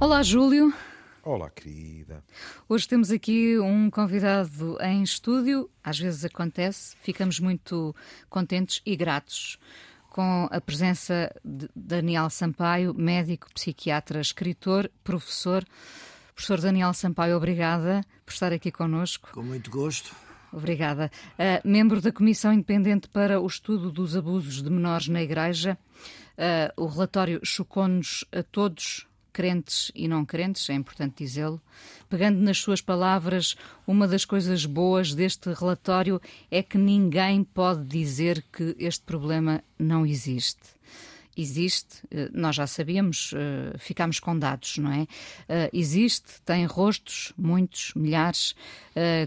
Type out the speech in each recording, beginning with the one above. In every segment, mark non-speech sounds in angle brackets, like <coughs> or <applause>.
Olá, Júlio. Olá, querida. Hoje temos aqui um convidado em estúdio. Às vezes acontece, ficamos muito contentes e gratos com a presença de Daniel Sampaio, médico, psiquiatra, escritor, professor. Professor Daniel Sampaio, obrigada por estar aqui conosco. Com muito gosto. Obrigada. Uh, membro da Comissão Independente para o Estudo dos Abusos de Menores na Igreja, uh, o relatório chocou-nos a todos crentes e não crentes, é importante dizê-lo. Pegando nas suas palavras, uma das coisas boas deste relatório é que ninguém pode dizer que este problema não existe. Existe, eh, nós já sabíamos, eh, ficámos com dados, não é? Eh, existe, tem rostos, muitos, milhares,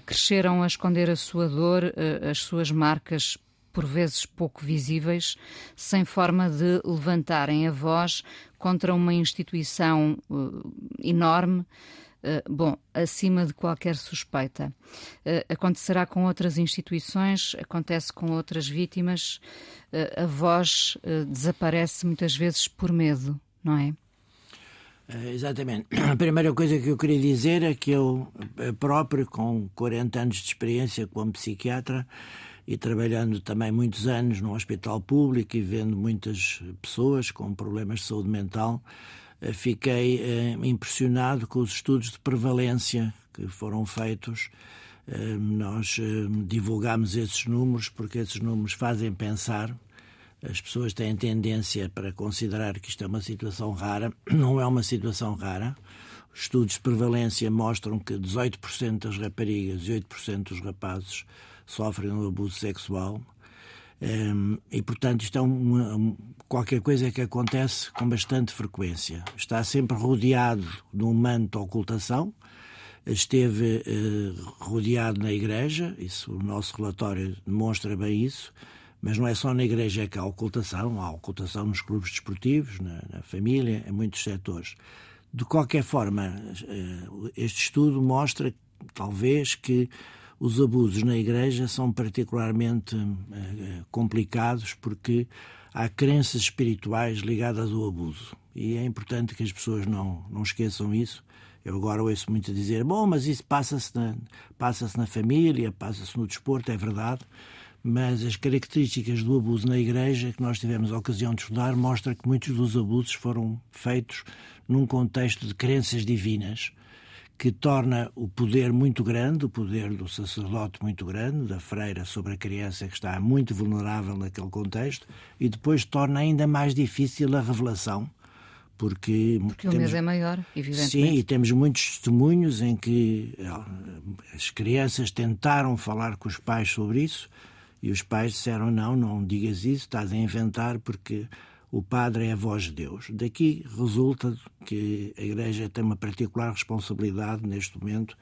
cresceram a esconder a sua dor, as suas marcas por vezes pouco visíveis, sem forma de levantarem a voz contra uma instituição uh, enorme. Uh, bom, acima de qualquer suspeita. Uh, acontecerá com outras instituições, acontece com outras vítimas. A voz desaparece muitas vezes por medo, não é? exatamente. <clears throat> A primeira coisa que eu queria dizer é que eu próprio, com 40 anos de experiência como psiquiatra, e trabalhando também muitos anos no hospital público e vendo muitas pessoas com problemas de saúde mental, eh, fiquei eh, impressionado com os estudos de prevalência que foram feitos. Eh, nós divulgamos esses números porque esses números fazem pensar. As pessoas têm tendência para considerar que isto é uma situação rara. <clears throat> Não é uma situação rara. Os estudos de prevalência mostram que 18% das raparigas e 8% dos rapazes sofrem um abuso sexual. Um, e, portanto, isto é uma, um, qualquer coisa que acontece com bastante frequência. Está sempre rodeado de um manto de ocultação. Esteve uh, rodeado na igreja, isso o nosso relatório demonstra bem isso, mas não é só na igreja que há ocultação, há ocultação nos clubes desportivos, na, na família, em muitos setores. De qualquer forma, uh, este estudo mostra, talvez, que os abusos na Igreja são particularmente uh, complicados porque há crenças espirituais ligadas ao abuso. E é importante que as pessoas não, não esqueçam isso. Eu agora ouço muito dizer: bom, mas isso passa-se na, passa na família, passa-se no desporto, é verdade. Mas as características do abuso na Igreja, que nós tivemos a ocasião de estudar, mostra que muitos dos abusos foram feitos num contexto de crenças divinas que torna o poder muito grande, o poder do sacerdote muito grande, da freira sobre a criança que está muito vulnerável naquele contexto, e depois torna ainda mais difícil a revelação. Porque, porque temos, o medo é maior, evidentemente. Sim, e temos muitos testemunhos em que eh, as crianças tentaram falar com os pais sobre isso e os pais disseram: não, não digas isso, estás a inventar porque o padre é a voz de Deus. Daqui resulta que a Igreja tem uma particular responsabilidade neste momento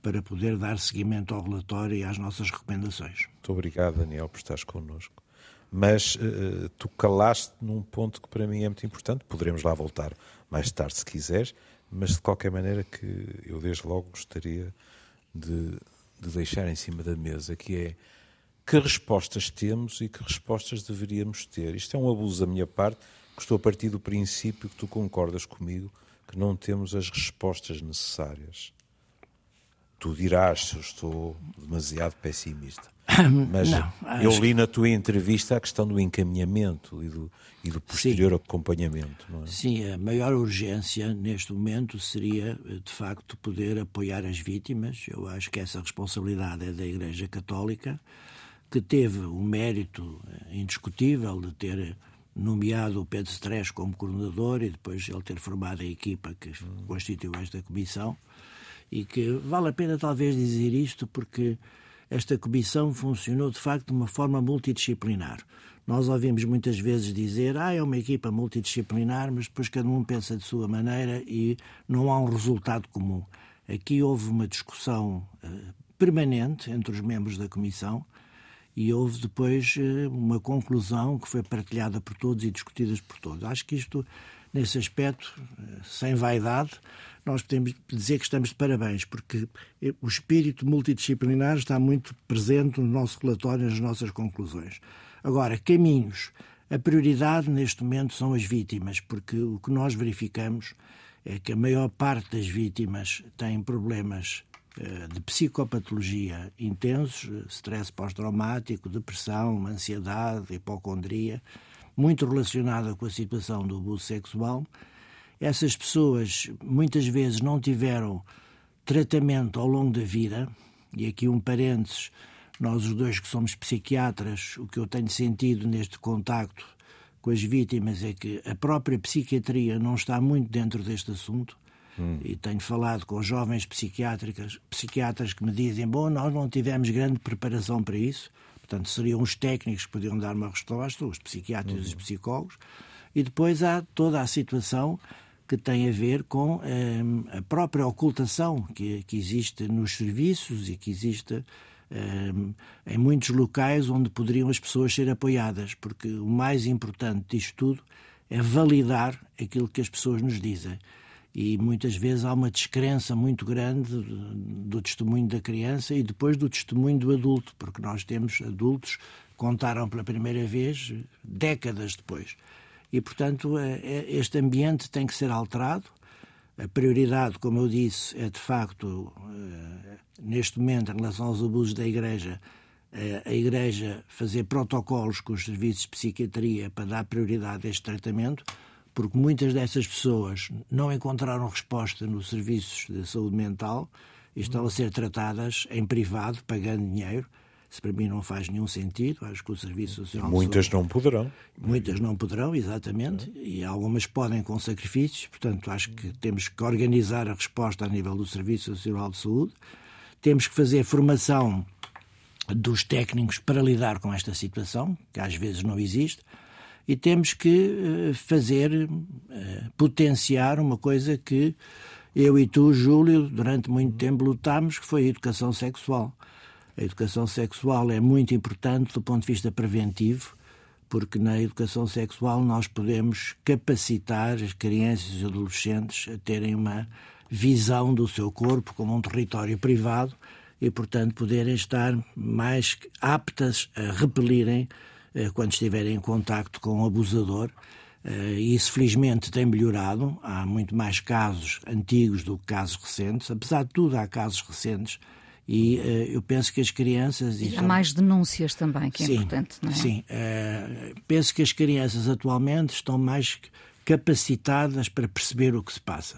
para poder dar seguimento ao relatório e às nossas recomendações. Muito obrigado, Daniel, por estares connosco. Mas uh, tu calaste num ponto que para mim é muito importante. Poderemos lá voltar mais tarde, se quiseres, mas de qualquer maneira que eu desde logo gostaria de, de deixar em cima da mesa, que é que respostas temos e que respostas deveríamos ter. Isto é um abuso da minha parte, que estou a partir do princípio que tu concordas comigo que não temos as respostas necessárias. Tu dirás se eu estou demasiado pessimista. Mas não, eu li na tua entrevista a questão do encaminhamento e do, e do posterior Sim. acompanhamento. É? Sim, a maior urgência neste momento seria, de facto, poder apoiar as vítimas. Eu acho que essa responsabilidade é da Igreja Católica que teve o mérito eh, indiscutível de ter nomeado o Pedro Stress como coordenador e depois ele ter formado a equipa que constituiu esta comissão e que vale a pena talvez dizer isto porque esta comissão funcionou de facto de uma forma multidisciplinar. Nós ouvimos muitas vezes dizer ah, é uma equipa multidisciplinar, mas depois cada um pensa de sua maneira e não há um resultado comum. Aqui houve uma discussão uh, permanente entre os membros da comissão e houve depois eh, uma conclusão que foi partilhada por todos e discutida por todos. Acho que isto, nesse aspecto, eh, sem vaidade, nós podemos dizer que estamos de parabéns, porque eh, o espírito multidisciplinar está muito presente no nosso relatório, nas nossas conclusões. Agora, caminhos. A prioridade neste momento são as vítimas, porque o que nós verificamos é que a maior parte das vítimas tem problemas de psicopatologia intensos, stress pós-traumático, depressão, ansiedade, hipocondria, muito relacionada com a situação do abuso sexual. Essas pessoas muitas vezes não tiveram tratamento ao longo da vida, e aqui um parênteses, nós os dois que somos psiquiatras, o que eu tenho sentido neste contacto com as vítimas é que a própria psiquiatria não está muito dentro deste assunto. Hum. E tenho falado com jovens psiquiátricas, psiquiatras que me dizem: bom, nós não tivemos grande preparação para isso. Portanto, seriam os técnicos que podiam dar uma resposta, os psiquiatras e os hum. psicólogos. E depois há toda a situação que tem a ver com eh, a própria ocultação que, que existe nos serviços e que existe eh, em muitos locais onde poderiam as pessoas ser apoiadas, porque o mais importante disto tudo é validar aquilo que as pessoas nos dizem. E muitas vezes há uma descrença muito grande do testemunho da criança e depois do testemunho do adulto, porque nós temos adultos que contaram pela primeira vez décadas depois. E, portanto, é, é, este ambiente tem que ser alterado. A prioridade, como eu disse, é de facto, eh, neste momento, em relação aos abusos da Igreja, eh, a Igreja fazer protocolos com os serviços de psiquiatria para dar prioridade a este tratamento, porque muitas dessas pessoas não encontraram resposta nos serviços de saúde mental e estão a ser tratadas em privado, pagando dinheiro isso para mim não faz nenhum sentido. Acho que o Serviço Social. Muitas não poderão. Muitas não poderão, exatamente. E algumas podem com sacrifícios. Portanto, acho que temos que organizar a resposta a nível do Serviço Nacional de Saúde. Temos que fazer formação dos técnicos para lidar com esta situação, que às vezes não existe. E temos que eh, fazer, eh, potenciar uma coisa que eu e tu, Júlio, durante muito tempo lutámos, que foi a educação sexual. A educação sexual é muito importante do ponto de vista preventivo, porque na educação sexual nós podemos capacitar as crianças e adolescentes a terem uma visão do seu corpo como um território privado e, portanto, poderem estar mais aptas a repelirem quando estiverem em contacto com o abusador. Eh, isso, felizmente, tem melhorado. Há muito mais casos antigos do que casos recentes. Apesar de tudo, há casos recentes e uh, eu penso que as crianças. E há são... mais denúncias também, que é sim, importante, não é? Sim. Penso que as crianças atualmente estão mais capacitadas para perceber o que se passa.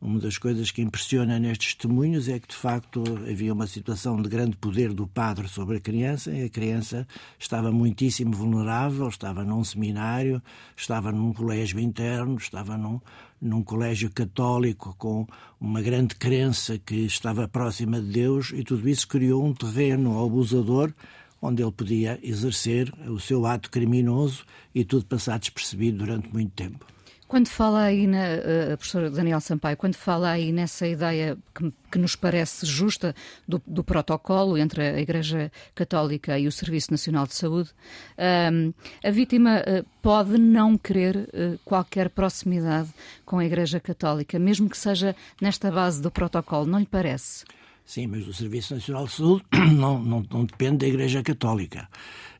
Uma das coisas que impressiona nestes testemunhos é que, de facto, havia uma situação de grande poder do padre sobre a criança e a criança estava muitíssimo vulnerável, estava num seminário, estava num colégio interno, estava num, num colégio católico com uma grande crença que estava próxima de Deus e tudo isso criou um terreno abusador onde ele podia exercer o seu ato criminoso e tudo passar despercebido durante muito tempo. Quando fala aí, na, uh, professor Daniel Sampaio, quando fala aí nessa ideia que, que nos parece justa do, do, protocolo entre a Igreja Católica e o Serviço Nacional de Saúde, uh, a vítima uh, pode não querer uh, qualquer proximidade com a Igreja Católica, mesmo que seja nesta base do protocolo, não lhe parece? Sim, mas o Serviço Nacional de Saúde <clears throat> não, não, não depende da Igreja Católica.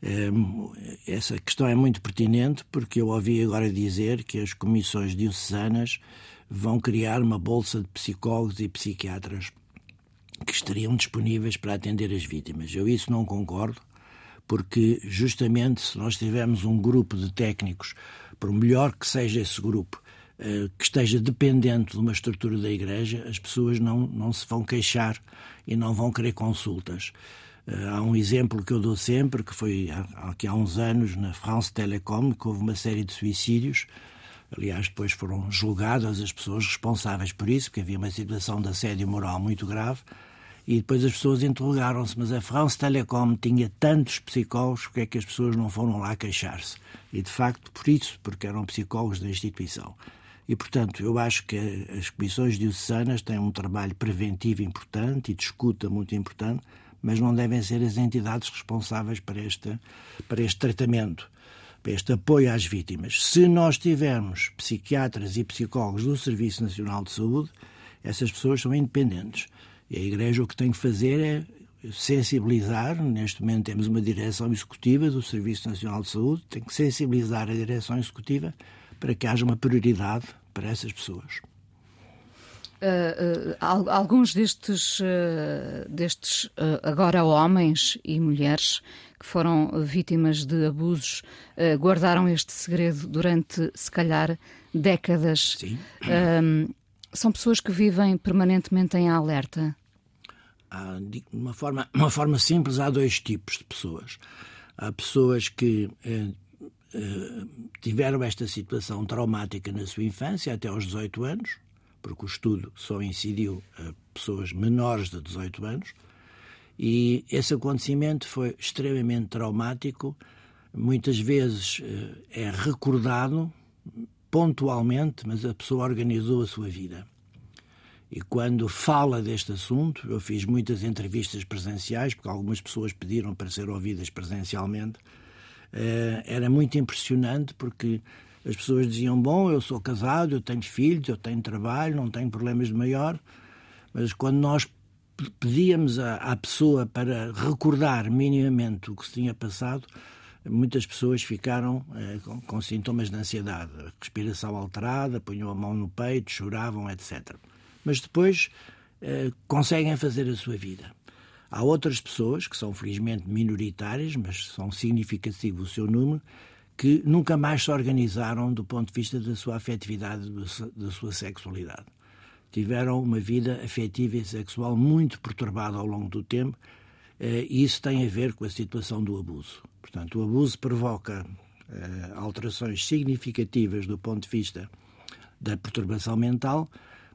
Ehm, essa questão é muito pertinente porque eu ouvi agora dizer que as comissões diocesanas vão criar uma bolsa de psicólogos e psiquiatras que estariam disponíveis para atender as vítimas. Eu isso não concordo, porque justamente se nós tivermos um grupo de técnicos, por melhor que seja esse grupo, que esteja dependente de uma estrutura da Igreja, as pessoas não, não se vão queixar e não vão querer consultas. Eh, há um exemplo que eu dou sempre, que foi aqui há uns anos na France Telecom, que houve uma série de suicídios. Aliás, depois foram julgadas as pessoas responsáveis por isso, porque havia uma situação de assédio moral muito grave. E depois as pessoas interrogaram-se, mas a France Telecom tinha tantos psicólogos, porque é que as pessoas não foram lá queixar-se? E de facto, por isso, porque eram psicólogos da instituição. E, portanto, eu acho que as comissões diocesanas têm um trabalho preventivo importante e de escuta muito importante, mas não devem ser as entidades responsáveis para este, para este tratamento, para este apoio às vítimas. Se nós tivermos psiquiatras e psicólogos do Serviço Nacional de Saúde, essas pessoas são independentes. E a Igreja o que tem que fazer é sensibilizar, neste momento temos uma direção executiva do Serviço Nacional de Saúde, tem que sensibilizar a direção executiva para que haja uma prioridade para essas pessoas. Uh, uh, alguns destes, uh, destes agora homens e mulheres que foram vítimas de abusos guardaram este segredo durante, se calhar, décadas. Sim. são pessoas que vivem permanentemente em alerta. Há, de uma, forma, uma forma simples, há dois tipos de pessoas. Há pessoas que tiveram esta situação traumática na sua infância, até aos 18 anos, porque o estudo só incidiu a pessoas menores de 18 anos, e esse acontecimento foi extremamente traumático. Muitas vezes eh, é recordado pontualmente, mas a pessoa organizou a sua vida. E quando fala deste assunto, eu fiz muitas entrevistas presenciais, porque algumas pessoas pediram para ser ouvidas presencialmente. Eh, era muito impressionante porque as pessoas diziam: Bom, eu sou casado, eu tenho filhos, eu tenho trabalho, não tenho problemas de maior. Mas quando nós pedíamos à, pessoa para recordar minimamente o que se tinha passado, muitas pessoas ficaram eh, com, com, sintomas de ansiedade, respiração alterada, punham a mão no peito, choravam, etc. Mas depois eh, conseguem fazer a sua vida. Há outras pessoas, que são felizmente minoritárias, mas são significativo o seu número, que nunca mais se organizaram do ponto de vista da sua afetividade, da sua sexualidade. Tiveram uma vida afetiva e sexual muito perturbada ao longo do tempo eh, e isso tem a ver com a situação do abuso. Portanto, o abuso provoca eh, alterações significativas do ponto de vista da perturbação mental,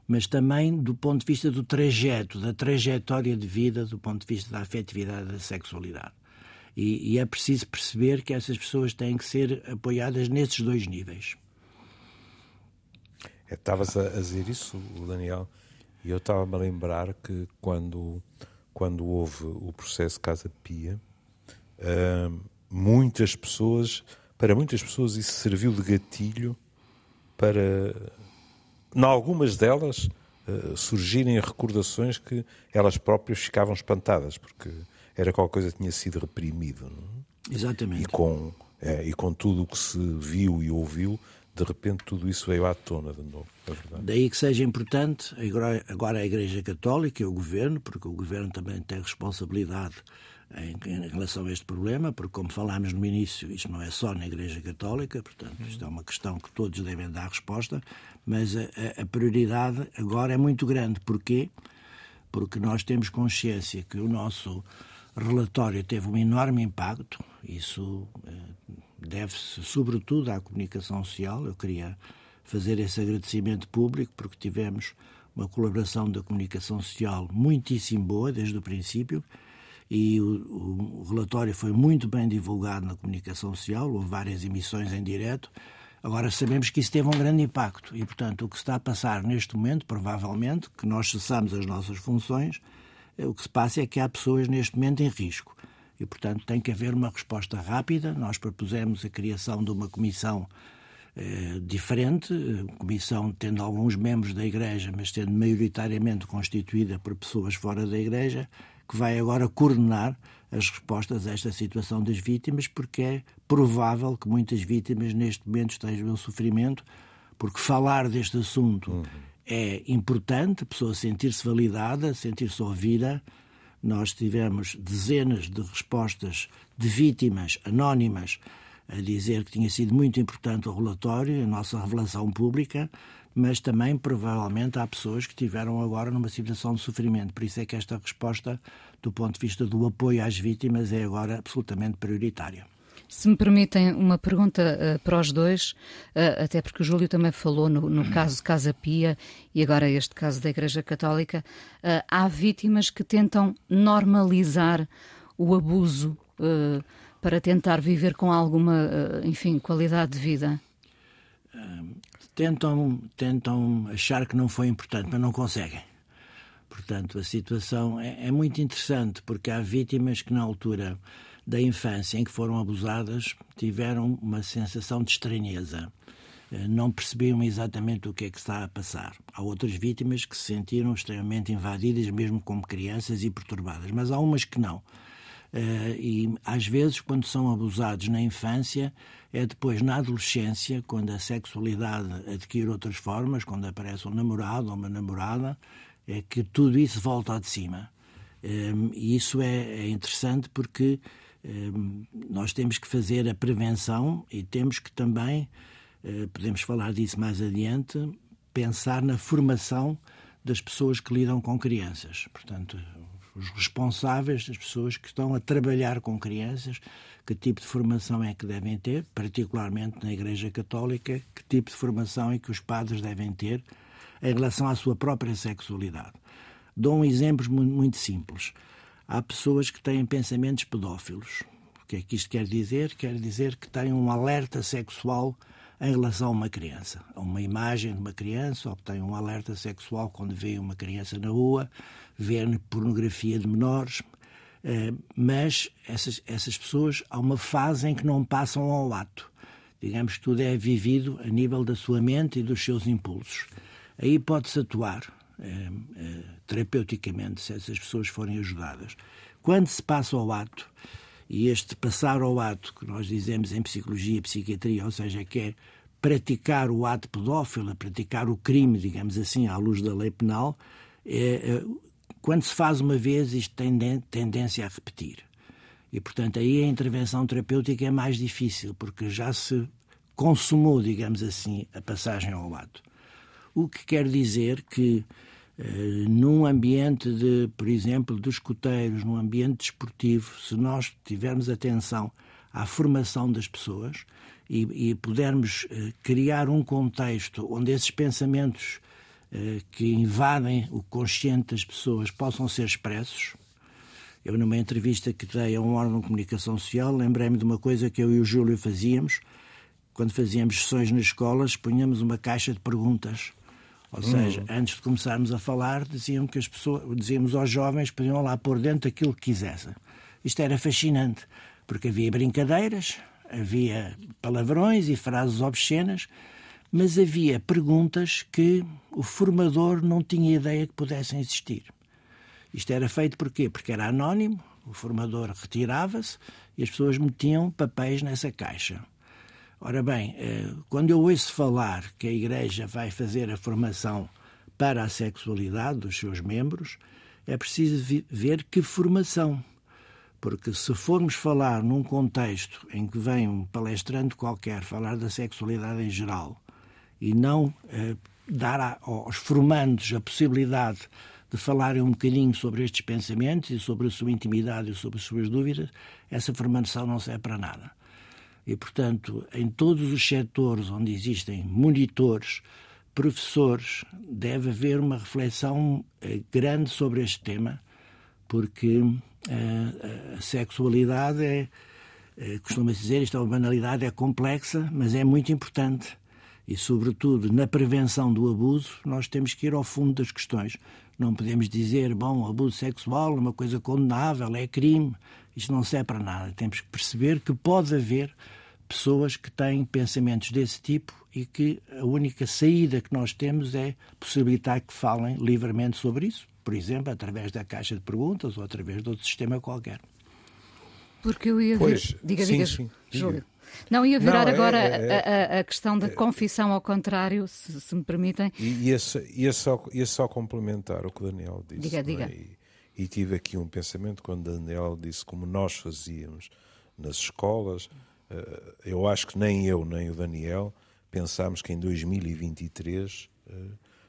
mas também do ponto de vista do trajeto, da trajetória de vida, do ponto de vista da afetividade da sexualidade. E, e é preciso perceber que essas pessoas têm que ser apoiadas nesses dois níveis. É, estavas a, a dizer isso, Daniel, e eu estava-me a lembrar que quando, quando houve o processo Casa Pia, uh, muitas pessoas, para muitas pessoas isso serviu de gatilho para, em algumas delas, uh, surgirem recordações que elas próprias ficavam espantadas, porque era qualquer coisa que tinha sido reprimido. Não? É? Exatamente. E com, é, e com tudo o que se viu e ouviu, de repente tudo isso veio à tona de novo. É Daí que seja importante agora a Igreja Católica e o Governo, porque o Governo também tem responsabilidade em, em, relação a este problema, porque, como falámos no início, isto não é só na Igreja Católica, portanto, isto é uma questão que todos devem dar resposta, mas a, a prioridade agora é muito grande. Porquê? Porque nós temos consciência que o nosso relatório teve um enorme impacto. Isso eh, deve-se, sobretudo, à comunicação social. Eu queria fazer esse agradecimento público porque tivemos uma colaboração da comunicação social muitíssimo boa desde o princípio e o, o, relatório foi muito bem divulgado na comunicação social, houve várias emissões em direto. Agora sabemos que isso teve um grande impacto e, portanto, o que está a passar neste momento, provavelmente, que nós cessamos as nossas funções, é, o que se passa é que há pessoas neste momento em risco. E, portanto, tem que haver uma resposta rápida. Nós propusemos a criação de uma comissão eh, diferente, comissão tendo alguns membros da Igreja, mas tendo maioritariamente constituída por pessoas fora da Igreja, que vai agora coordenar as respostas a esta situação das vítimas, porque é provável que muitas vítimas neste momento estejam em sofrimento, porque falar deste assunto. Uhum é importante a pessoa sentir-se validada, sentir-se ouvida. Nós tivemos dezenas de respostas de vítimas anónimas a dizer que tinha sido muito importante o relatório, a nossa revelação pública, mas também provavelmente há pessoas que tiveram agora numa situação de sofrimento. Por isso é que esta resposta, do ponto de vista do apoio às vítimas, é agora absolutamente prioritária. Se me permitem uma pergunta uh, para os dois, uh, até porque o Júlio também falou no, no caso de Casa Pia e agora este caso da Igreja Católica, uh, há vítimas que tentam normalizar o abuso para tentar viver com alguma, enfim, qualidade de vida. Tentam, tentam achar que não foi importante, mas não conseguem. Portanto, a situação é, é muito interessante porque há vítimas que na altura da infância em que foram abusadas tiveram uma sensação de estranheza. Eh, não percebiam exatamente o que é que está a passar. Há outras vítimas que se sentiram extremamente invadidas, mesmo como crianças, e perturbadas, mas há umas que não. Uh, e às vezes, quando são abusados na infância, é depois na adolescência, quando a sexualidade adquire outras formas, quando aparece um namorado ou uma namorada, é que tudo isso volta de cima. Um, e isso é, é interessante porque um, nós temos que fazer a prevenção e temos que também, uh, podemos falar disso mais adiante, pensar na formação das pessoas que lidam com crianças. Portanto, os responsáveis, as pessoas que estão a trabalhar com crianças, que tipo de formação é que devem ter, particularmente na Igreja Católica, que tipo de formação é que os padres devem ter em relação à sua própria sexualidade. Dou um exemplo muito simples. Há pessoas que têm pensamentos pedófilos. O que é que isto quer dizer? Quer dizer que têm um alerta sexual em relação a uma criança, a uma imagem de uma criança, ou que têm um alerta sexual quando vê uma criança na rua, ver pornografia de menores, eh, mas essas, essas pessoas, há uma fase em que não passam ao ato. Digamos que tudo é vivido a nível da sua mente e dos seus impulsos. Aí pode-se atuar eh, eh, terapeuticamente se essas pessoas forem ajudadas. Quando se passa ao ato, e este passar ao ato, que nós dizemos em psicologia e psiquiatria, ou seja, que é praticar o ato pedófilo, praticar o crime, digamos assim, à luz da lei penal, é, quando se faz uma vez, isto tem tendência a repetir. E, portanto, aí a intervenção terapêutica é mais difícil, porque já se consumou, digamos assim, a passagem ao ato. O que quer dizer que, eh, num ambiente de, por exemplo, dos escuteiros, num ambiente desportivo, se nós tivermos atenção à formação das pessoas e, e pudermos eh, criar um contexto onde esses pensamentos que invadem o consciente das pessoas possam ser expressos. Eu, numa entrevista que dei a um órgão de comunicação social, lembrei-me de uma coisa que eu e o Júlio fazíamos. Quando fazíamos sessões nas escolas, punhamos uma caixa de perguntas. Ou seja, hum. antes de começarmos a falar, diziam que as pessoas, dizíamos aos jovens que podiam lá pôr dentro aquilo que quisessem. Isto era fascinante, porque havia brincadeiras, havia palavrões e frases obscenas, mas havia perguntas que o formador não tinha ideia que pudessem existir. Isto era feito porquê? Porque era anónimo, o formador retirava-se e as pessoas metiam papéis nessa caixa. Ora bem, eh, quando eu ouço falar que a Igreja vai fazer a formação para a sexualidade dos seus membros, é preciso ver que formação. Porque se formos falar num contexto em que vem um palestrante qualquer falar da sexualidade em geral e não eh, dar aos formandos a possibilidade de falarem um bocadinho sobre estes pensamentos e sobre a sua intimidade e sobre as suas dúvidas, essa formação não serve para nada. E, portanto, em todos os setores onde existem monitores, professores, deve haver uma reflexão eh, grande sobre este tema, porque eh, a sexualidade é, costuma-se dizer, isto é uma banalidade, é complexa, mas é muito importante e, sobretudo, na prevenção do abuso, nós temos que ir ao fundo das questões. Não podemos dizer, bom, abuso sexual é uma coisa condenável, é crime. Isto não serve para nada. Temos que perceber que pode haver pessoas que têm pensamentos desse tipo e que a única saída que nós temos é possibilitar que falem livremente sobre isso, por exemplo, através da caixa de perguntas ou através de outro sistema qualquer. Porque eu ia pois, ver... Diga, sim, diga, sim, Júlio. Não, ia virar não, é, agora é, é, a, a, questão da confissão ao contrário, se, se me permitem. E ia, ia, só, ia só complementar o que o Daniel disse. Diga, diga. E, e, tive aqui um pensamento quando o Daniel disse como nós fazíamos nas escolas. Eh, eu acho que nem eu nem o Daniel pensámos que em 2023 eh,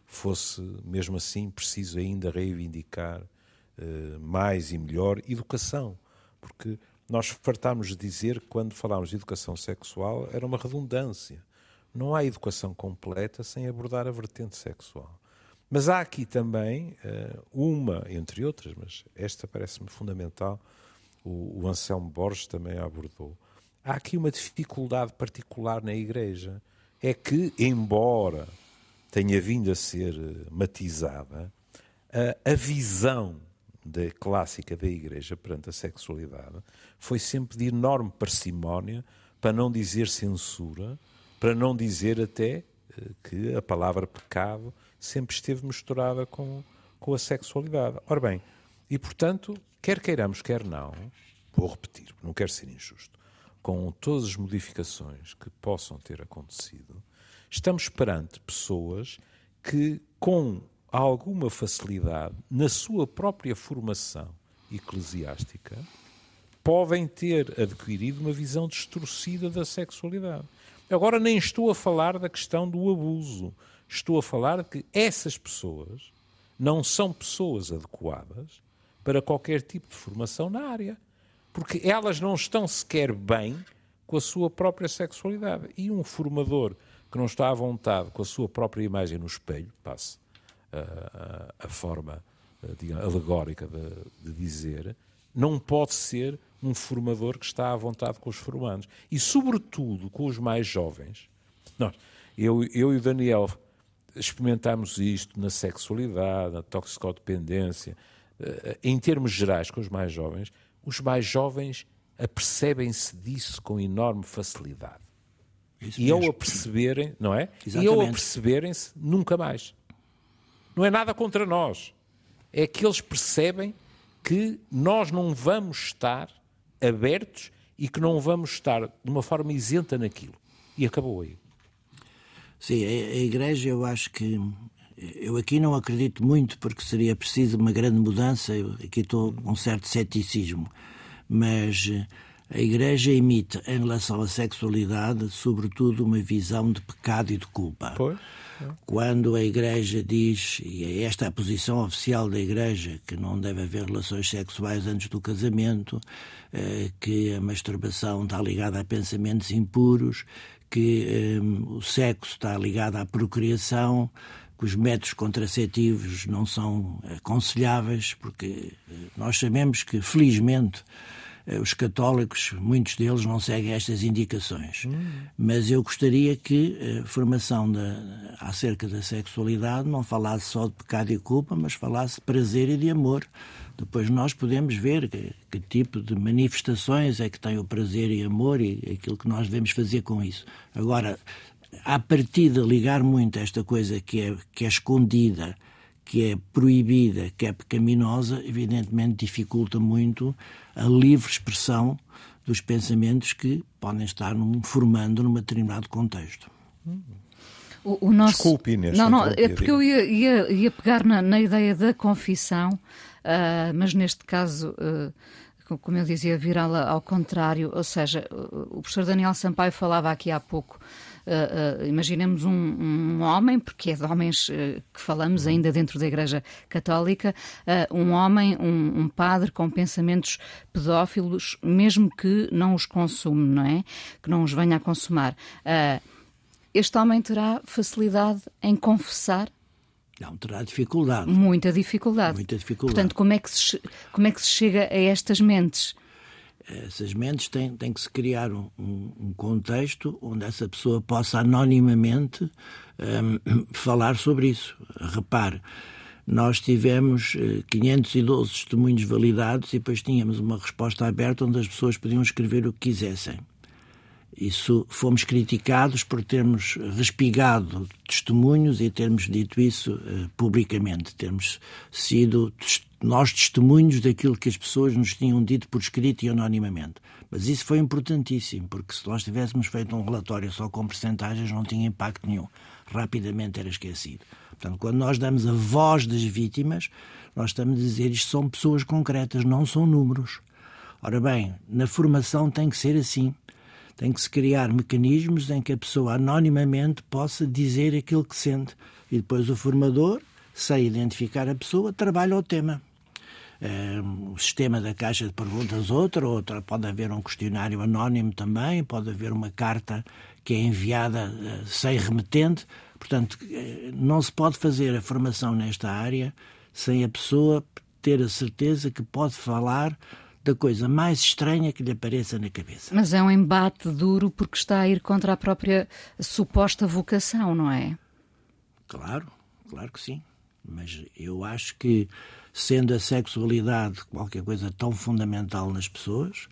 fosse mesmo assim preciso ainda reivindicar eh, mais e melhor educação, porque nós fartámos de dizer que quando falámos de educação sexual era uma redundância. Não há educação completa sem abordar a vertente sexual. Mas há aqui também eh, uma, entre outras, mas esta parece-me fundamental, o, Anselmo Borges também a abordou. Há aqui uma dificuldade particular na Igreja. É que, embora tenha vindo a ser eh, matizada, a, a visão da clássica da Igreja perante a sexualidade foi sempre de enorme parcimónia, para não dizer censura, para não dizer até eh, que a palavra pecado sempre esteve misturada com, com a sexualidade. Ora bem, e portanto, quer queiramos, quer não, vou repetir, não quero ser injusto, com todas as modificações que possam ter acontecido, estamos perante pessoas que, com alguma facilidade, na sua própria formação eclesiástica, podem ter adquirido uma visão distorcida da sexualidade. Agora nem estou a falar da questão do abuso. Estou a falar de que essas pessoas não são pessoas adequadas para qualquer tipo de formação na área. Porque elas não estão sequer bem com a sua própria sexualidade. E um formador que não está à vontade com a sua própria imagem no espelho, passe a, forma digamos, alegórica de, de dizer, não pode ser um formador que está à vontade com os formandos. E, sobretudo, com os mais jovens. Nós, eu, eu e o Daniel experimentámos isto na sexualidade, na toxicodependência, eh, em termos gerais, com os mais jovens. Os mais jovens apercebem-se disso com enorme facilidade. Isso e mesmo. ao aperceberem, não é? Exatamente. E ao aperceberem-se, nunca mais. Não é nada contra nós. É que eles percebem que nós não vamos estar abertos e que não vamos estar de uma forma isenta naquilo. E acabou aí. Sim, a, Igreja, eu acho que. Eu aqui não acredito muito porque seria preciso uma grande mudança. Eu aqui estou com um certo ceticismo. Mas eh, a Igreja imita, em relação à sexualidade, sobretudo uma visão de pecado e de culpa. Pois. Quando a Igreja diz, e é esta a posição oficial da Igreja, que não deve haver relações sexuais antes do casamento, eh, que a masturbação está ligada a pensamentos impuros, que um, o sexo está ligado à procriação, que os métodos contraceptivos não são aconselháveis, porque eh, nós sabemos que, felizmente, os católicos, muitos deles não seguem estas indicações. Hum. Mas eu gostaria que a eh, formação da, acerca da sexualidade não falasse só de pecado e culpa, mas falasse de prazer e de amor. Depois nós podemos ver que, que tipo de manifestações é que tem o prazer e amor e aquilo que nós devemos fazer com isso. Agora, a partir de ligar muito esta coisa que é, que é escondida, que é proibida, que é pecaminosa, evidentemente dificulta muito a livre expressão dos pensamentos que podem estar num, formando num determinado contexto. O, o nosso... Desculpe, Inês. Não, não, é porque eu ia, ia, ia pegar na, na, ideia da confissão, uh, mas neste caso, uh, como eu dizia, virá-la ao contrário. Ou seja, o professor Daniel Sampaio falava aqui há pouco Uh, imaginemos um, um, homem, porque é de homens uh, que falamos ainda dentro da Igreja Católica, um homem, um, um, padre com pensamentos pedófilos, mesmo que não os consume, não é? Que não os venha a consumar. este homem terá facilidade em confessar não, terá dificuldade. Muita dificuldade. Muita dificuldade. Portanto, como é que se, como é que se chega a estas mentes? Essas mentes têm, têm que se criar um, um, contexto onde essa pessoa possa anonimamente um, <coughs> falar sobre isso. Repare, nós tivemos 512 eh, testemunhos validados e depois tínhamos uma resposta aberta onde as pessoas podiam escrever o que quisessem. Isso fomos criticados por termos respigado testemunhos e termos dito isso uh, publicamente, termos sido nós testemunhos daquilo que as pessoas nos tinham dito por escrito e anonimamente. Mas isso foi importantíssimo, porque se nós tivéssemos feito um relatório só com percentagens não tinha impacto nenhum. Rapidamente era esquecido. Portanto, quando nós damos a voz das vítimas, nós estamos a dizer isto são pessoas concretas, não são números. Ora bem, na formação tem que ser assim. Tem que se criar mecanismos em que a pessoa anonimamente possa dizer aquilo que sente. E depois o formador, sem identificar a pessoa, trabalha o tema. Um, o sistema da caixa de perguntas outra, outra pode haver um questionário anónimo também, pode haver uma carta que é enviada uh, sem remetente. Portanto, uh, não se pode fazer a formação nesta área sem a pessoa ter a certeza que pode falar da coisa mais estranha que lhe apareça na cabeça. Mas é um embate duro porque está a ir contra a própria suposta vocação, não é? Claro, claro que sim. Mas eu acho que, sendo a sexualidade qualquer coisa tão fundamental nas pessoas,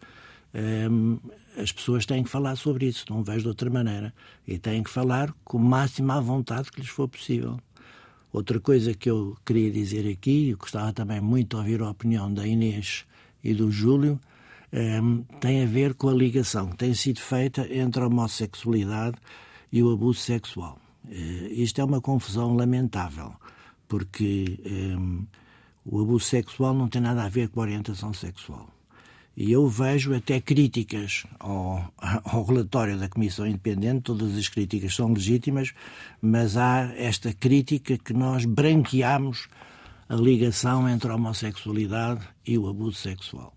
hum, as pessoas têm que falar sobre isso, não vejo de outra maneira. E têm que falar com máxima vontade que lhes for possível. Outra coisa que eu queria dizer aqui, e gostava também muito de ouvir a opinião da Inês e do Júlio um, tem a ver com a ligação que tem sido feita entre a homossexualidade e o abuso sexual. Uh, isto é uma confusão lamentável, porque um, o abuso sexual não tem nada a ver com a orientação sexual. E eu vejo até críticas ao, <laughs> ao, relatório da Comissão Independente, todas as críticas são legítimas, mas há esta crítica que nós branqueamos a ligação entre a homossexualidade e o abuso sexual.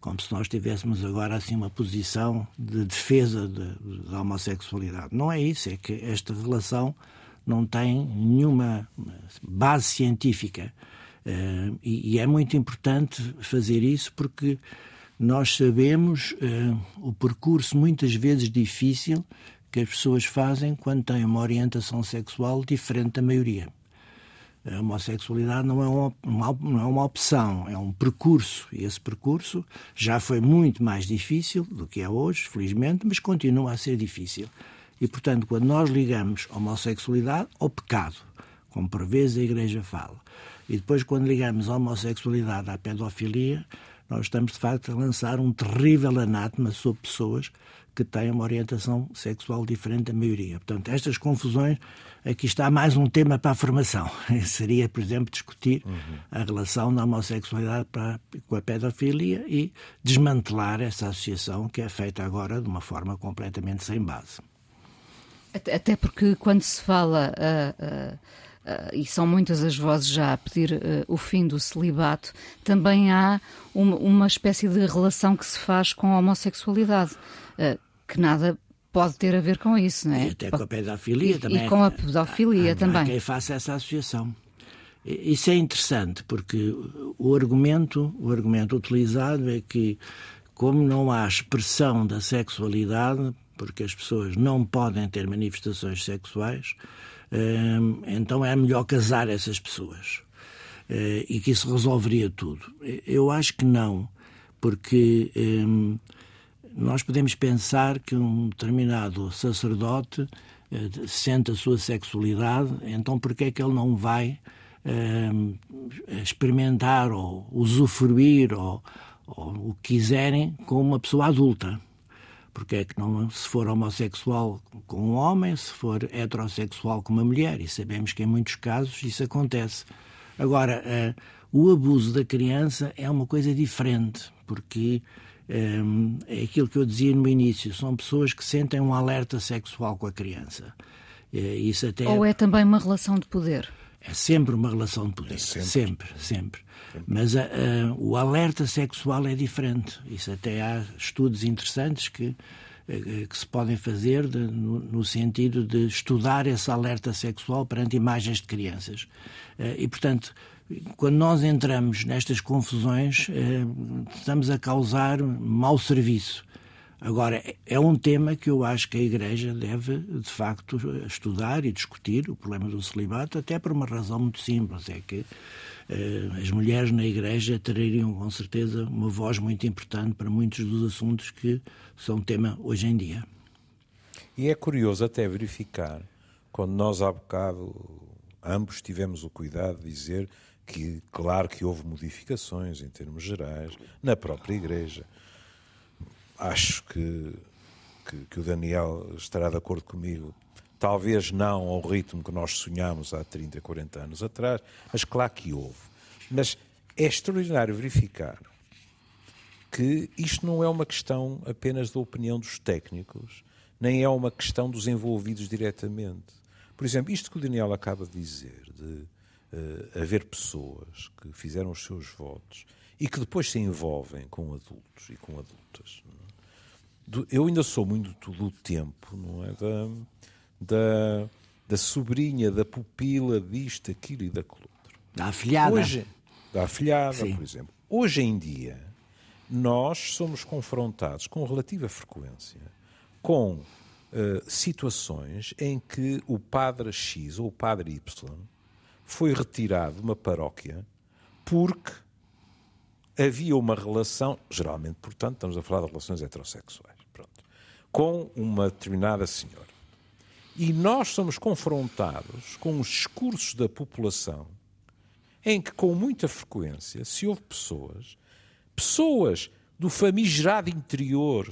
Como se nós tivéssemos agora assim uma posição de defesa de, da homossexualidade. Não é isso, é que esta relação não tem nenhuma base científica. Uh, e, e, é muito importante fazer isso porque nós sabemos uh, o percurso muitas vezes difícil que as pessoas fazem quando têm uma orientação sexual diferente da maioria. A homossexualidade não é uma, uma, não é uma opção, é um percurso. E esse percurso já foi muito mais difícil do que é hoje, felizmente, mas continua a ser difícil. E, portanto, quando nós ligamos homossexualidade ao pecado, como por vezes a Igreja fala, e depois quando ligamos a homossexualidade à pedofilia, nós estamos, de facto, a lançar um terrível anátema sobre pessoas que têm uma orientação sexual diferente da maioria. Portanto, estas confusões, aqui está mais um tema para a formação. <laughs> Seria, por exemplo, discutir uhum. a relação da homossexualidade para, com a pedofilia e desmantelar essa associação que é feita agora de uma forma completamente sem base. Até porque quando se fala. Uh, uh Uh, e são muitas as vozes já a pedir o fim do celibato, também há uma, uma, espécie de relação que se faz com a homossexualidade, que nada pode ter a ver com isso, não é? E até com a pedofilia e, também. E com a pedofilia há, também. Há quem faça essa associação. Isso é interessante, porque o argumento, o argumento utilizado é que, como não há expressão da sexualidade, porque as pessoas não podem ter manifestações sexuais, então é melhor casar essas pessoas eh, e que isso resolveria tudo. Eu acho que não, porque nós podemos pensar que um determinado sacerdote eh, sente a sua sexualidade, então por que é que ele não vai experimentar ou usufruir ou, ou o que quiserem com uma pessoa adulta? Porque é que não se for homossexual com um homem, se for heterossexual com uma mulher, e sabemos que em muitos casos isso acontece. Agora, uh, o abuso da criança é uma coisa diferente, porque eh, é aquilo que eu dizia no início, são pessoas que sentem um alerta sexual com a criança. Uh, isso até... Ou é também uma relação de poder? É sempre uma relação de poder. É sempre. sempre, sempre. Mas uh, o alerta sexual é diferente. Isso até há estudos interessantes que, que se podem fazer de, no, no, sentido de estudar esse alerta sexual perante imagens de crianças. E, portanto, quando nós entramos nestas confusões, estamos a causar mau serviço. Agora, é um tema que eu acho que a Igreja deve, de facto, estudar e discutir, o problema do celibato, até por uma razão muito simples, é que eh, as mulheres na Igreja terariam, com certeza, uma voz muito importante para muitos dos assuntos que são tema hoje em dia. E é curioso até verificar, quando nós há bocado ambos tivemos o cuidado de dizer que, claro que houve modificações em termos gerais, na própria Igreja. Acho que, que, que o Daniel estará de acordo comigo Talvez não ao ritmo que nós sonhámos há 30, 40 anos atrás, mas claro que houve. Mas é extraordinário verificar que isto não é uma questão apenas da opinião dos técnicos, nem é uma questão dos envolvidos diretamente. Por exemplo, isto que o Daniel acaba de dizer, de uh, haver pessoas que fizeram os seus votos e que depois se envolvem com adultos e com adultas. É? Eu ainda sou muito do tempo, não é? Da, da, da sobrinha, da pupila, disto, aquilo e daquilo outro. Da afilhada. Hoje, da afilhada, Sim. por exemplo. Hoje em dia, nós somos confrontados com relativa frequência com uh, situações em que o padre X ou o padre Y foi retirado uma paróquia porque havia uma relação, geralmente, portanto, estamos a falar de relações heterossexuais, pronto, com uma determinada senhora. E nós somos confrontados com os discursos da população em que, com muita frequência, se houve pessoas, pessoas do famigerado interior,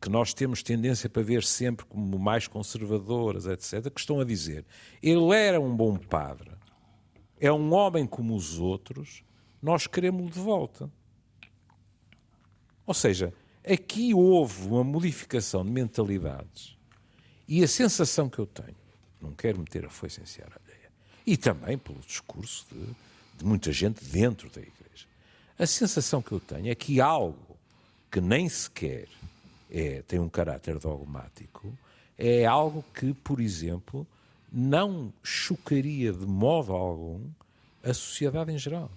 que nós temos tendência para ver sempre como mais conservadoras, etc., que estão a dizer: ele era um bom padre, é um homem como os outros, nós queremos-lo de volta. Ou seja, aqui houve uma modificação de mentalidades e a sensação que eu tenho, não quero meter a foice em seara alheia, e também pelo discurso de, de muita gente dentro da Igreja, a sensação que eu tenho é que algo que nem sequer é, tem um caráter dogmático é algo que, por exemplo, não chocaria de modo algum a sociedade em geral.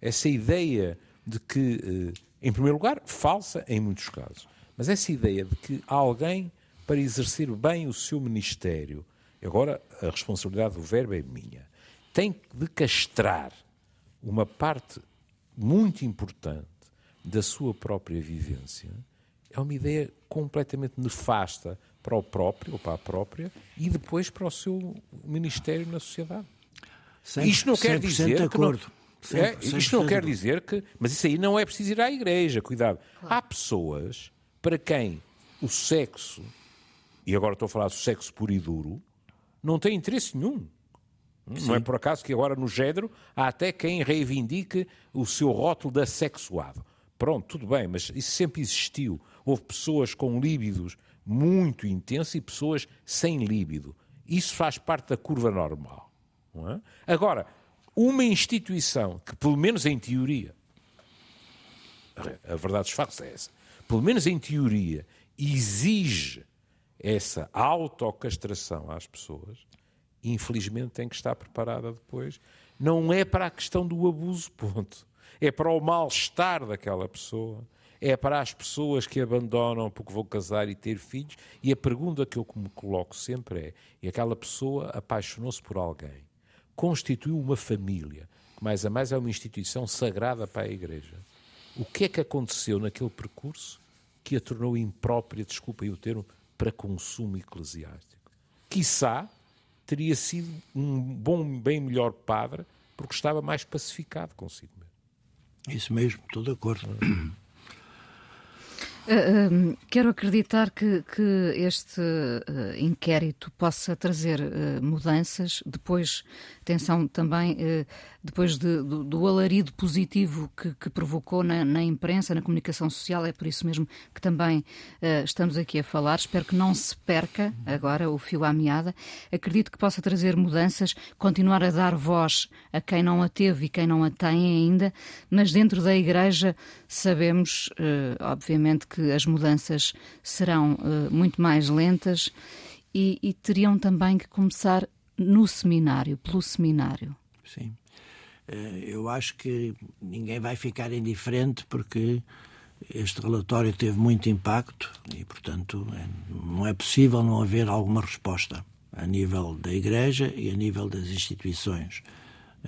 Essa ideia de que, eh, em primeiro lugar, falsa em muitos casos, mas essa ideia de que alguém, para exercer bem o seu ministério, agora a responsabilidade do verbo é minha, tem de castrar uma parte muito importante da sua própria vivência, é uma ideia completamente nefasta para o próprio ou para a própria e depois para o seu ministério na sociedade. isto não quer dizer que não, é, isto não quer dizer que, mas isso aí não é preciso ir à igreja, cuidado. Claro. Há pessoas para quem o sexo, e agora estou a falar do sexo puro e duro, não tem interesse nenhum. Sim. Não é por acaso que agora no género há até quem reivindique o seu rótulo de assexuado. Pronto, tudo bem, mas isso sempre existiu. Houve pessoas com líbidos muito intensos e pessoas sem líbido. Isso faz parte da curva normal. É? Agora, uma instituição que, pelo menos em teoria, a verdade dos factos é essa, pelo menos em teoria, exige essa autocastração às pessoas, infelizmente tem que estar preparada depois. Não é para a questão do abuso, ponto é para o mal-estar daquela pessoa, é para as pessoas que abandonam porque vão casar e ter filhos. E a pergunta que eu me coloco sempre é: e aquela pessoa apaixonou-se por alguém, constituiu uma família, que mais a mais é uma instituição sagrada para a Igreja. O que é que aconteceu naquele percurso que a tornou imprópria, desculpem o termo, para consumo eclesiástico? Quiçá teria sido um bom, bem melhor padre porque estava mais pacificado consigo mesmo. Isso mesmo, estou de acordo. <clears throat> Uh, quero acreditar que, que este uh, inquérito possa trazer uh, mudanças, depois, atenção também, depois de, do, do, alarido positivo que, que provocou na, na, imprensa, na comunicação social, é por isso mesmo que também estamos aqui a falar. Espero que não se perca agora o fio à meada. Acredito que possa trazer mudanças, continuar a dar voz a quem não a teve e quem não a tem ainda, mas dentro da Igreja sabemos, obviamente, que as mudanças serão uh, muito mais lentas e, e, teriam também que começar no seminário, pelo seminário. Sim. Eh, eu acho que ninguém vai ficar indiferente porque este relatório teve muito impacto e, portanto, é, não é possível não haver alguma resposta a nível da Igreja e a nível das instituições.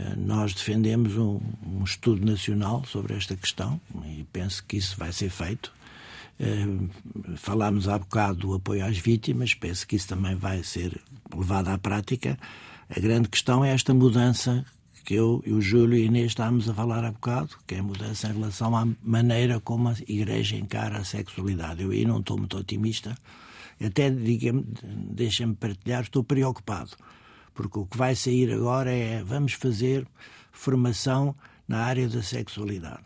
Eh, nós defendemos um, um, estudo nacional sobre esta questão e penso que isso vai ser feito. Eh, falámos há bocado do apoio às vítimas, penso que isso também vai ser levado à prática. A grande questão é esta mudança que eu e o Júlio e Inês estávamos a falar há bocado, que é a mudança em relação à maneira como a Igreja encara a sexualidade. Eu aí não estou muito otimista, até deixem-me partilhar, estou preocupado, porque o que vai sair agora é vamos fazer formação na área da sexualidade.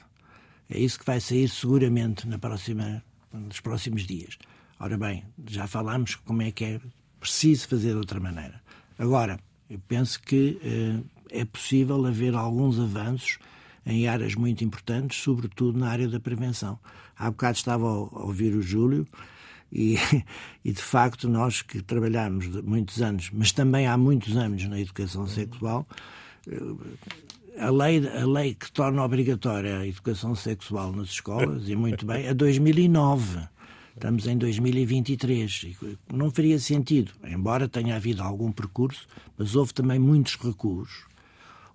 É isso que vai sair seguramente na próxima nos próximos dias. Ora bem, já falámos como é que é preciso fazer de outra maneira. Agora, eu penso que eh, é possível haver alguns avanços em áreas muito importantes, sobretudo na área da prevenção. Há bocado estava a ouvir o Júlio e, <laughs> e de facto nós que trabalhamos muitos anos, mas também há muitos anos na educação sexual, eh, a lei, a lei que torna obrigatória a educação sexual nas escolas, e muito bem, é 2009. Estamos em 2023. Não faria sentido, embora tenha havido algum percurso, mas houve também muitos recuos.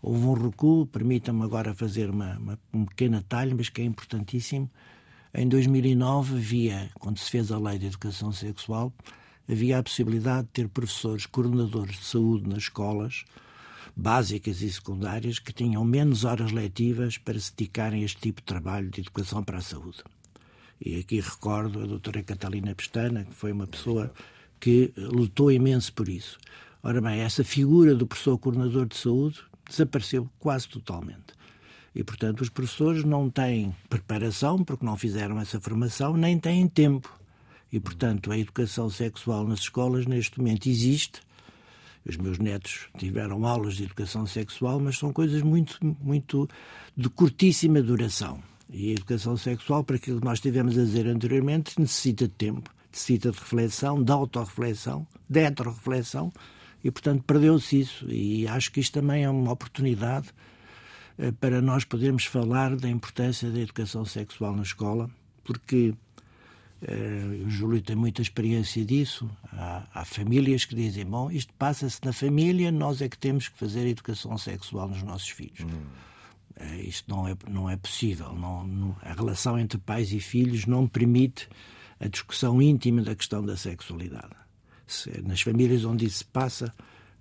Houve um recuo, permitam-me agora fazer uma, uma, um pequeno atalho, mas que é importantíssimo. Em 2009 havia, quando se fez a lei de educação sexual, havia a possibilidade de ter professores, coordenadores de saúde nas escolas, básicas e secundárias que tinham menos horas letivas para se dedicarem a este tipo de trabalho de educação para a saúde. E aqui recordo a doutora Catalina Pestana, que foi uma pessoa que lutou imenso por isso. Ora bem, essa figura do professor coordenador de saúde desapareceu quase totalmente. E, portanto, os professores não têm preparação, porque não fizeram essa formação, nem têm tempo. E, portanto, a educação sexual nas escolas, neste momento, existe. Os meus netos tiveram aulas de educação sexual, mas são coisas muito, muito de curtíssima duração. E a educação sexual, para aquilo que nós tivemos a dizer anteriormente, necessita de tempo, necessita de reflexão, de autorreflexão, de heteroreflexão, e, portanto, perdeu-se isso. E acho que isto também é uma oportunidade para nós podermos falar da importância da educação sexual na escola, porque eh, o Júlio tem muita experiência disso. Há, há famílias que dizem: bom, isto passa-se na família, nós é que temos que fazer a educação sexual nos nossos filhos. Hum. Eh, isto não é, não é possível. Não, não, a relação entre pais e filhos não permite a discussão íntima da questão da sexualidade. Se, nas famílias onde isso se passa,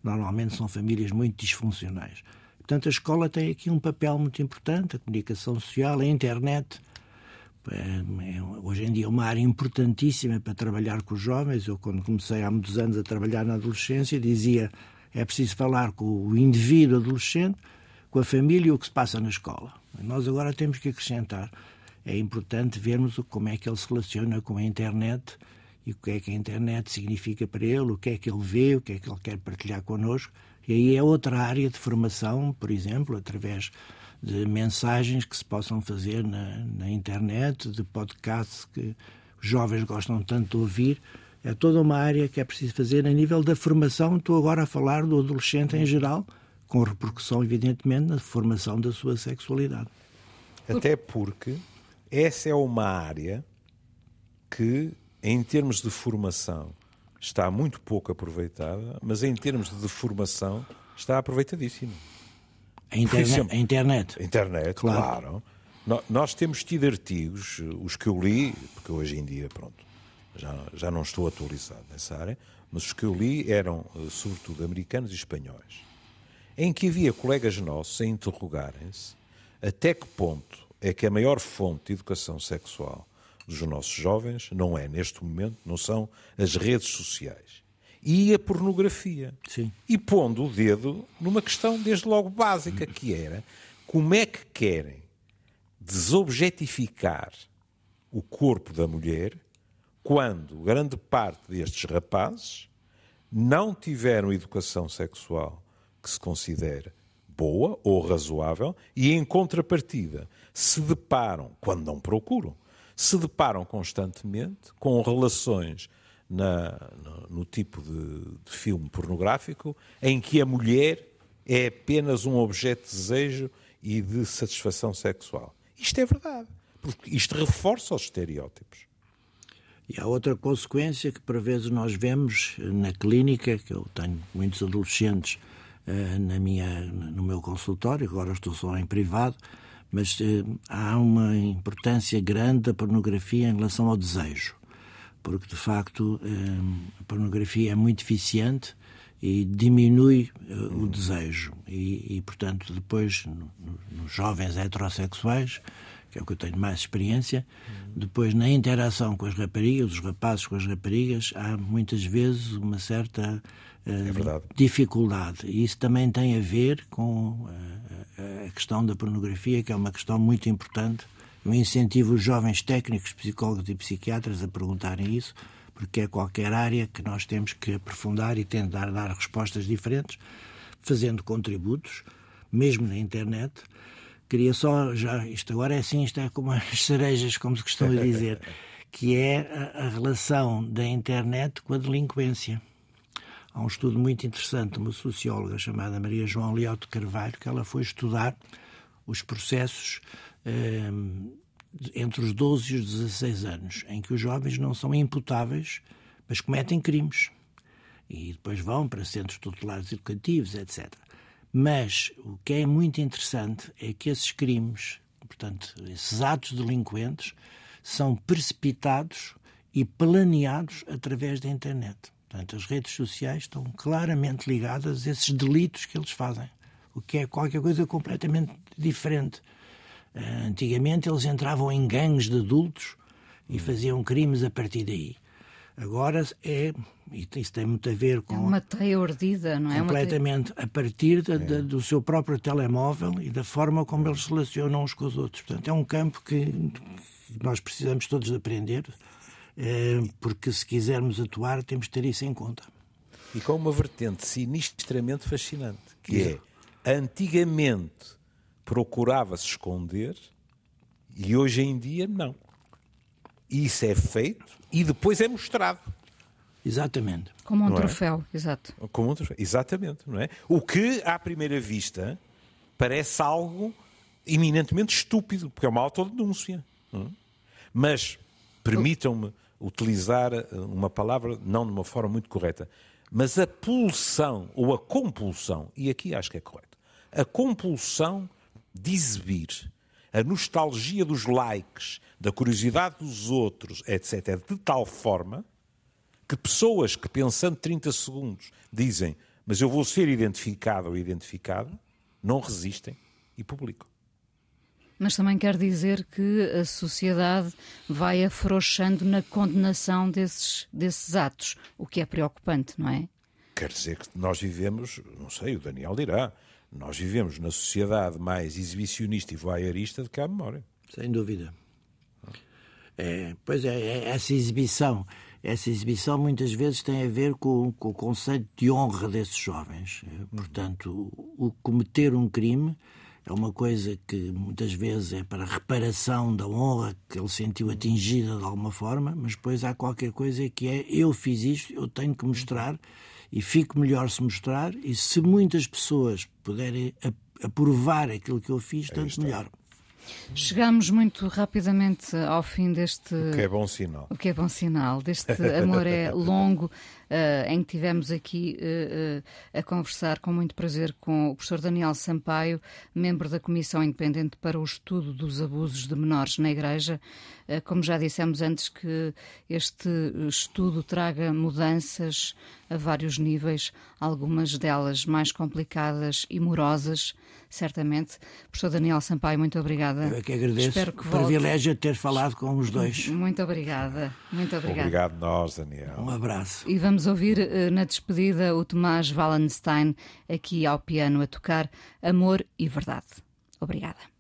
normalmente são famílias muito disfuncionais. Portanto, a escola tem aqui um papel muito importante, a comunicação social, a internet. É, é, hoje em dia é uma área importantíssima para trabalhar com os jovens. Eu, quando comecei há muitos anos a trabalhar na adolescência, dizia é preciso falar com o indivíduo adolescente, com a família e o que se passa na escola. Nós agora temos que acrescentar. É importante vermos como é que ele se relaciona com a internet e o que é que a internet significa para ele, o que é que ele vê, o que é que ele quer partilhar connosco e aí é outra área de formação, por exemplo, através de mensagens que se possam fazer na, na internet, de podcasts que os jovens gostam tanto de ouvir. É toda uma área que é preciso fazer a nível da formação. Estou agora a falar do adolescente em geral, com repercussão, evidentemente, na formação da sua sexualidade. Até porque essa é uma área que, em termos de formação, está muito pouco aproveitada, mas em termos de formação está aproveitadíssima. A internet? Exemplo, a internet, a internet claro. claro. Nós temos tido artigos, os que eu li, porque hoje em dia, pronto, já, já não estou atualizado nessa área, mas os que eu li eram, eh, sobretudo, americanos e espanhóis, em que havia colegas nossos a interrogarem-se até que ponto é que a maior fonte de educação sexual dos nossos jovens não é, neste momento, não são as redes sociais. E a pornografia. Sim. E pondo o dedo numa questão desde logo básica, que era como é que querem desobjetificar o corpo da mulher quando grande parte destes rapazes não tiveram educação sexual que se considera boa ou razoável e, em contrapartida, se deparam, quando não procuram, se deparam constantemente com relações na, no, no, tipo de, de, filme pornográfico em que a mulher é apenas um objeto de desejo e de satisfação sexual. Isto é verdade, porque isto reforça os estereótipos. E há outra consequência que por vezes nós vemos na clínica, que eu tenho muitos adolescentes uh, na minha, no meu consultório, agora estou só em privado, mas eh, há uma importância grande da pornografia em relação ao desejo, porque de facto eh, a pornografia é muito eficiente e diminui eh, o desejo. E, e portanto, depois, no, no, nos jovens heterossexuais, que é o que eu tenho mais experiência, depois na interação com as raparigas, os rapazes com as raparigas, há muitas vezes uma certa é dificuldade. E isso também tem a ver com a questão da pornografia, que é uma questão muito importante. Eu incentivo os jovens técnicos, psicólogos e psiquiatras a perguntarem isso, porque é qualquer área que nós temos que aprofundar e tentar dar respostas diferentes, fazendo contributos, mesmo na internet. Queria só, já, isto agora é assim, isto é como as cerejas, como se costuma dizer, <laughs> que é a, a relação da internet com a delinquência. Há um estudo muito interessante de uma socióloga chamada Maria João Leal de Carvalho, que ela foi estudar os processos eh, entre os 12 e os 16 anos, em que os jovens não são imputáveis, mas cometem crimes. E depois vão para centros tutelares educativos, etc. Mas o que é muito interessante é que esses crimes, portanto, esses atos delinquentes, são precipitados e planeados através da internet. Portanto, as redes sociais estão claramente ligadas a esses delitos que eles fazem. o que é qualquer coisa completamente diferente. Uh, antigamente eles entravam em gangues de adultos e faziam crimes a partir daí. Agora é, e isso tem muito a ver com. É uma teia ordida, não é? Completamente, a partir de, de, do seu próprio telemóvel e da forma como eles se relacionam uns com os outros. Portanto, é um campo que nós precisamos todos aprender, eh, porque se quisermos atuar, temos de ter isso em conta. E com uma vertente sinistramente fascinante, que é antigamente procurava-se esconder e hoje em dia não. Isso é feito e depois é mostrado. Exatamente. Como um não é? troféu, é? exato. Como um troféu, exatamente, não é? O que, à primeira vista, parece algo eminentemente estúpido, porque é uma autodenúncia. É? Mas, permitam-me utilizar eh, uma palavra, não de uma forma muito correta, mas a pulsão ou a compulsão, e aqui acho que é correto, a compulsão de exibir a nostalgia dos likes, da curiosidade dos outros, etc., de tal forma que pessoas que, pensando 30 segundos, dizem mas eu vou ser identificado ou identificada, não resistem e publicam. Mas também quer dizer que a sociedade vai afrouxando na condenação desses, desses atos, o que é preocupante, não é? Quer dizer que nós vivemos, não sei, o Daniel dirá, nós vivemos na sociedade mais exibicionista e voyeurista do que a memória. Sem dúvida. É, pois é, é, essa exibição, essa exibição muitas vezes tem a ver com, com o conceito de honra desses jovens. Portanto, o, o cometer um crime é uma coisa que muitas vezes é para reparação da honra que ele sentiu atingida de alguma forma, mas depois há qualquer coisa que é eu fiz isto, eu tenho que mostrar e fico melhor se mostrar e se muitas pessoas puderem aprovar aquilo que eu fiz, tanto melhor. Chegamos muito rapidamente ao fim deste. O que é bom sinal. O que é bom sinal. Deste amor é <laughs> longo, uh, em que tivemos aqui uh, uh, a conversar com muito prazer com o professor Daniel Sampaio, membro da Comissão Independente para o Estudo dos Abusos de Menores na Igreja. como já dissemos antes, que este estudo traga mudanças a vários níveis, algumas delas mais complicadas e morosas certamente. Professor Daniel Sampaio, muito obrigada. Eu é que agradeço. Espero que o privilégio de ter falado com os dois. <laughs> Muito obrigada. Muito obrigada. Obrigado nós, Daniel. Um abraço. E vamos ouvir eh, na despedida o Tomás Wallenstein aqui ao piano a tocar Amor e Verdade. Obrigada.